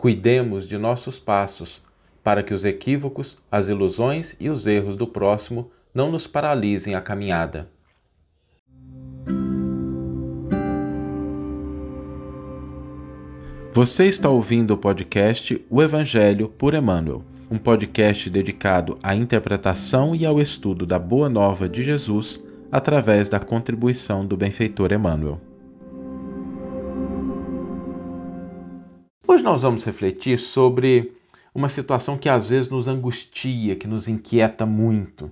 Cuidemos de nossos passos, para que os equívocos, as ilusões e os erros do próximo não nos paralisem a caminhada. Você está ouvindo o podcast O Evangelho por Emmanuel, um podcast dedicado à interpretação e ao estudo da Boa Nova de Jesus através da contribuição do benfeitor Emmanuel. Hoje nós vamos refletir sobre uma situação que às vezes nos angustia, que nos inquieta muito,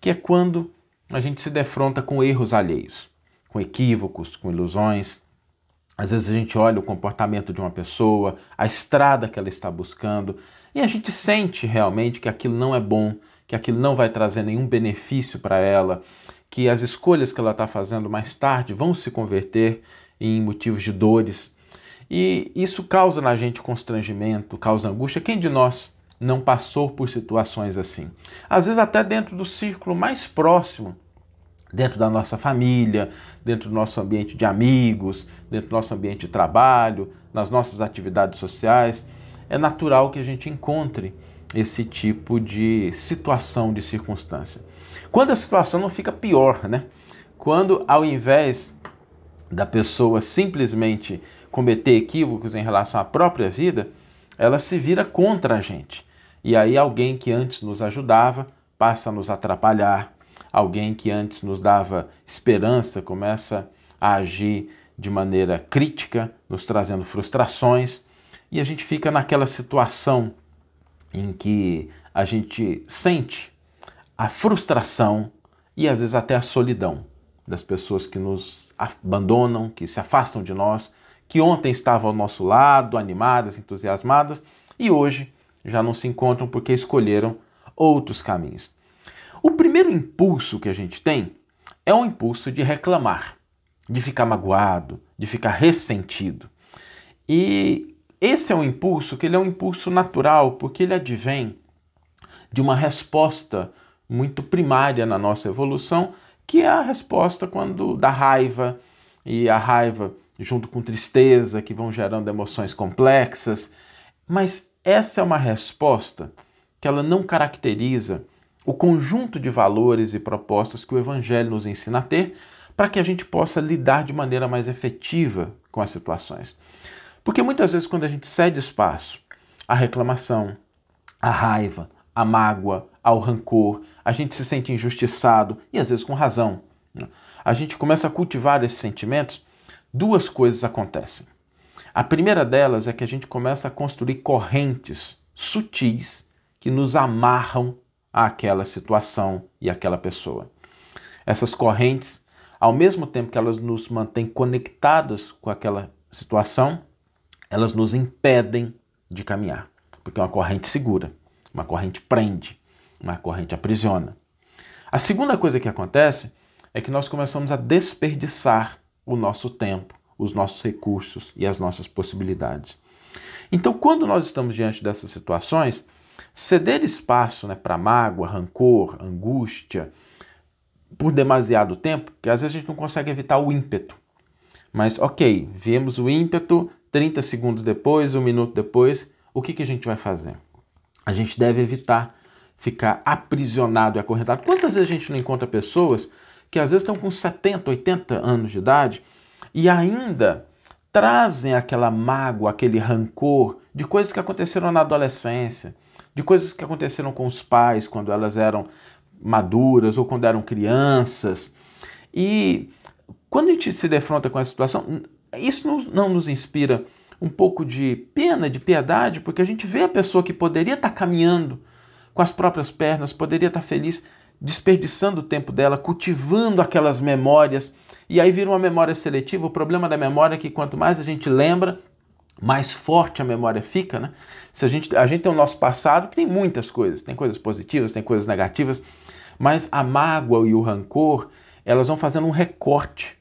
que é quando a gente se defronta com erros alheios, com equívocos, com ilusões. Às vezes a gente olha o comportamento de uma pessoa, a estrada que ela está buscando, e a gente sente realmente que aquilo não é bom, que aquilo não vai trazer nenhum benefício para ela, que as escolhas que ela está fazendo mais tarde vão se converter em motivos de dores, e isso causa na gente constrangimento, causa angústia. Quem de nós não passou por situações assim? Às vezes, até dentro do círculo mais próximo, dentro da nossa família, dentro do nosso ambiente de amigos, dentro do nosso ambiente de trabalho, nas nossas atividades sociais. É natural que a gente encontre esse tipo de situação, de circunstância. Quando a situação não fica pior, né? Quando ao invés da pessoa simplesmente cometer equívocos em relação à própria vida, ela se vira contra a gente. E aí alguém que antes nos ajudava passa a nos atrapalhar, alguém que antes nos dava esperança começa a agir de maneira crítica, nos trazendo frustrações, e a gente fica naquela situação em que a gente sente a frustração e às vezes até a solidão das pessoas que nos abandonam, que se afastam de nós, que ontem estavam ao nosso lado, animadas, entusiasmadas, e hoje já não se encontram porque escolheram outros caminhos. O primeiro impulso que a gente tem é um impulso de reclamar, de ficar magoado, de ficar ressentido. E esse é um impulso que ele é um impulso natural, porque ele advém de uma resposta muito primária na nossa evolução, que é a resposta quando da raiva, e a raiva junto com tristeza, que vão gerando emoções complexas. Mas essa é uma resposta que ela não caracteriza o conjunto de valores e propostas que o Evangelho nos ensina a ter para que a gente possa lidar de maneira mais efetiva com as situações. Porque muitas vezes, quando a gente cede espaço à reclamação, à raiva, à mágoa, ao rancor, a gente se sente injustiçado e às vezes com razão. Né? A gente começa a cultivar esses sentimentos duas coisas acontecem. A primeira delas é que a gente começa a construir correntes sutis que nos amarram àquela situação e àquela pessoa. Essas correntes, ao mesmo tempo que elas nos mantêm conectadas com aquela situação, elas nos impedem de caminhar, porque é uma corrente segura, uma corrente prende, uma corrente aprisiona. A segunda coisa que acontece é que nós começamos a desperdiçar o nosso tempo, os nossos recursos e as nossas possibilidades. Então, quando nós estamos diante dessas situações, ceder espaço né, para mágoa, rancor, angústia, por demasiado tempo, que às vezes a gente não consegue evitar o ímpeto. Mas, ok, vemos o ímpeto, 30 segundos depois, um minuto depois, o que, que a gente vai fazer? A gente deve evitar ficar aprisionado e acorrentado. Quantas vezes a gente não encontra pessoas que às vezes estão com 70, 80 anos de idade e ainda trazem aquela mágoa, aquele rancor de coisas que aconteceram na adolescência, de coisas que aconteceram com os pais quando elas eram maduras ou quando eram crianças. E quando a gente se defronta com essa situação, isso não nos inspira um pouco de pena, de piedade, porque a gente vê a pessoa que poderia estar caminhando com as próprias pernas, poderia estar feliz, desperdiçando o tempo dela, cultivando aquelas memórias, e aí vira uma memória seletiva. O problema da memória é que quanto mais a gente lembra, mais forte a memória fica, né? Se a gente, a gente tem o nosso passado, que tem muitas coisas, tem coisas positivas, tem coisas negativas, mas a mágoa e o rancor, elas vão fazendo um recorte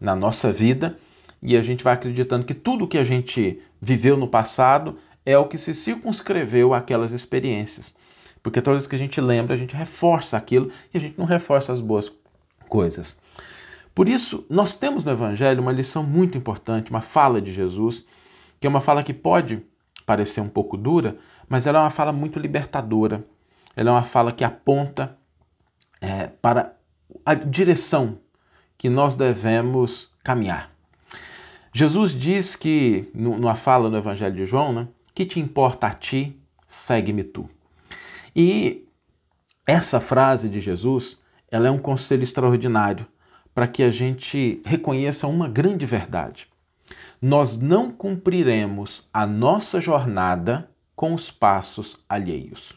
na nossa vida e a gente vai acreditando que tudo que a gente viveu no passado é o que se circunscreveu àquelas experiências. Porque todas as que a gente lembra, a gente reforça aquilo e a gente não reforça as boas coisas. Por isso, nós temos no Evangelho uma lição muito importante, uma fala de Jesus, que é uma fala que pode parecer um pouco dura, mas ela é uma fala muito libertadora. Ela é uma fala que aponta é, para a direção que nós devemos caminhar. Jesus diz que, numa fala no Evangelho de João, né, que te importa a ti, segue-me tu. E essa frase de Jesus, ela é um conselho extraordinário para que a gente reconheça uma grande verdade. Nós não cumpriremos a nossa jornada com os passos alheios.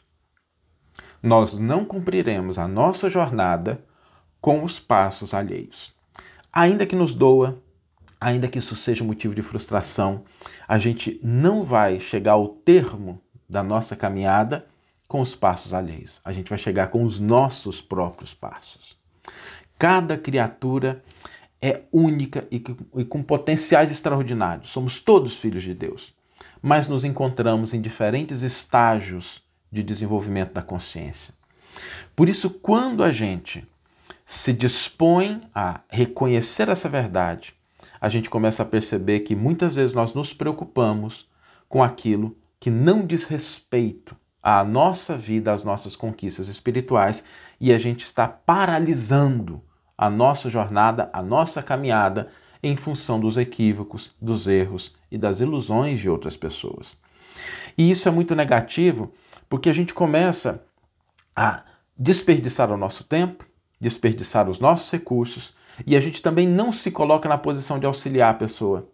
Nós não cumpriremos a nossa jornada com os passos alheios. Ainda que nos doa, ainda que isso seja motivo de frustração, a gente não vai chegar ao termo da nossa caminhada com os passos alheios. A gente vai chegar com os nossos próprios passos. Cada criatura é única e, com potenciais extraordinários. Somos todos filhos de Deus, mas nos encontramos em diferentes estágios de desenvolvimento da consciência. Por isso, quando a gente se dispõe a reconhecer essa verdade, a gente começa a perceber que muitas vezes nós nos preocupamos com aquilo que não diz respeito à nossa vida, às nossas conquistas espirituais e a gente está paralisando a nossa jornada, a nossa caminhada em função dos equívocos, dos erros e das ilusões de outras pessoas. E isso é muito negativo porque a gente começa a desperdiçar o nosso tempo, desperdiçar os nossos recursos e a gente também não se coloca na posição de auxiliar a pessoa.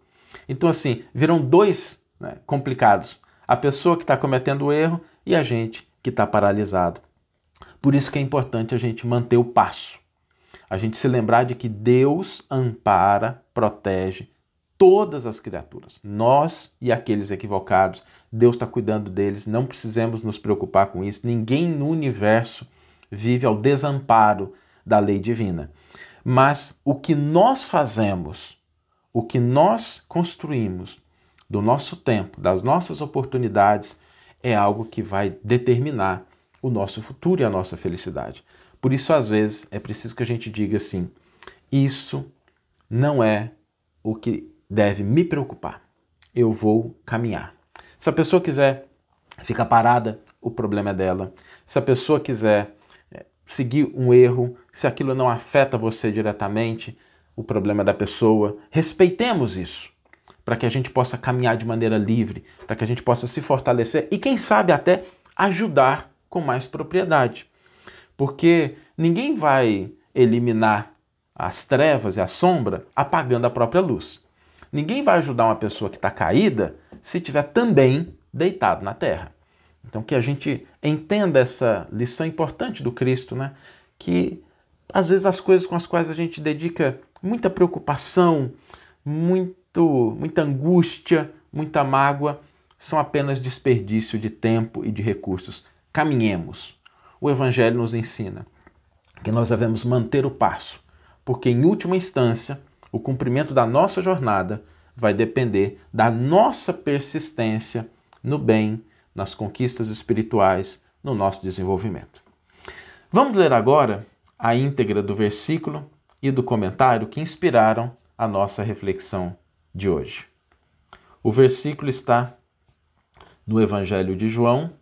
Então, assim, viram dois né, complicados: a pessoa que está cometendo o erro e a gente que está paralisado. Por isso que é importante a gente manter o passo, a gente se lembrar de que Deus ampara, protege todas as criaturas, nós e aqueles equivocados. Deus está cuidando deles, não precisamos nos preocupar com isso. Ninguém no universo vive ao desamparo da lei divina. Mas o que nós fazemos, o que nós construímos do nosso tempo, das nossas oportunidades, é algo que vai determinar o nosso futuro e a nossa felicidade. Por isso, às vezes, é preciso que a gente diga assim: isso não é o que deve me preocupar. Eu vou caminhar. Se a pessoa quiser ficar parada, o problema é dela. Se a pessoa quiser seguir um erro, se aquilo não afeta você diretamente, o problema é da pessoa. Respeitemos isso, para que a gente possa caminhar de maneira livre, para que a gente possa se fortalecer e, quem sabe, até ajudar com mais propriedade. Porque ninguém vai eliminar as trevas e a sombra apagando a própria luz. Ninguém vai ajudar uma pessoa que está caída se estiver também deitado na terra. Então, que a gente entenda essa lição importante do Cristo, né? Que às vezes as coisas com as quais a gente dedica muita preocupação, muito, muita angústia, muita mágoa, são apenas desperdício de tempo e de recursos. Caminhemos. O Evangelho nos ensina que nós devemos manter o passo, porque em última instância, o cumprimento da nossa jornada vai depender da nossa persistência no bem nas conquistas espirituais, no nosso desenvolvimento. Vamos ler agora a íntegra do versículo e do comentário que inspiraram a nossa reflexão de hoje. O versículo está no Evangelho de João.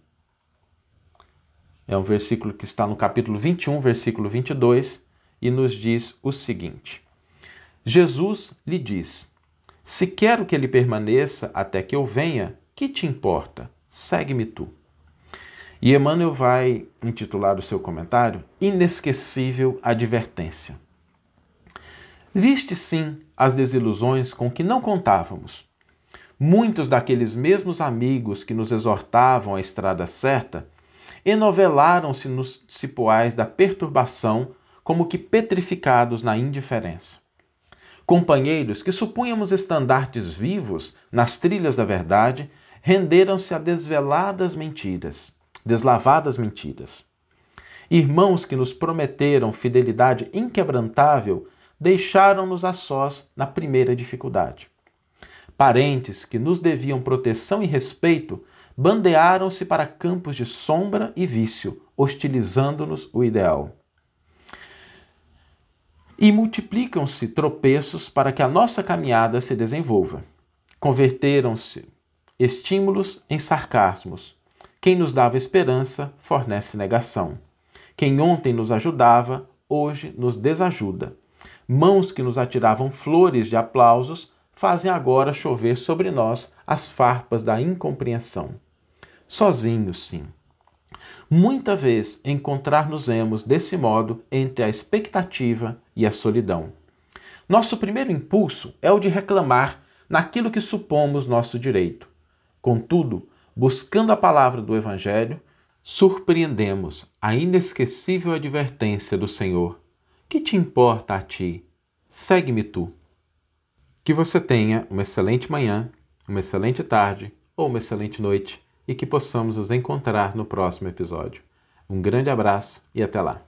É um versículo que está no capítulo 21, versículo 22, e nos diz o seguinte: Jesus lhe diz: Se quero que ele permaneça até que eu venha, que te importa? Segue-me tu. E Emmanuel vai intitular o seu comentário Inesquecível Advertência. Viste sim as desilusões com que não contávamos. Muitos daqueles mesmos amigos que nos exortavam à estrada certa enovelaram-se nos cipoais da perturbação como que petrificados na indiferença. Companheiros que supunhamos estandartes vivos nas trilhas da verdade renderam-se a desveladas mentiras, deslavadas mentiras. Irmãos que nos prometeram fidelidade inquebrantável deixaram-nos a sós na primeira dificuldade. Parentes que nos deviam proteção e respeito bandearam-se para campos de sombra e vício, hostilizando-nos o ideal. E multiplicam-se tropeços para que a nossa caminhada se desenvolva. Converteram-se estímulos em sarcasmos. Quem nos dava esperança fornece negação. Quem ontem nos ajudava, hoje nos desajuda. Mãos que nos atiravam flores de aplausos fazem agora chover sobre nós as farpas da incompreensão. Sozinhos, sim. Muita vez encontrar-nos-emos desse modo entre a expectativa e a solidão. Nosso primeiro impulso é o de reclamar naquilo que supomos nosso direito. Contudo, buscando a palavra do Evangelho, surpreendemos a inesquecível advertência do Senhor: Que te importa a ti? Segue-me tu. Que você tenha uma excelente manhã, uma excelente tarde ou uma excelente noite e que possamos nos encontrar no próximo episódio. Um grande abraço e até lá!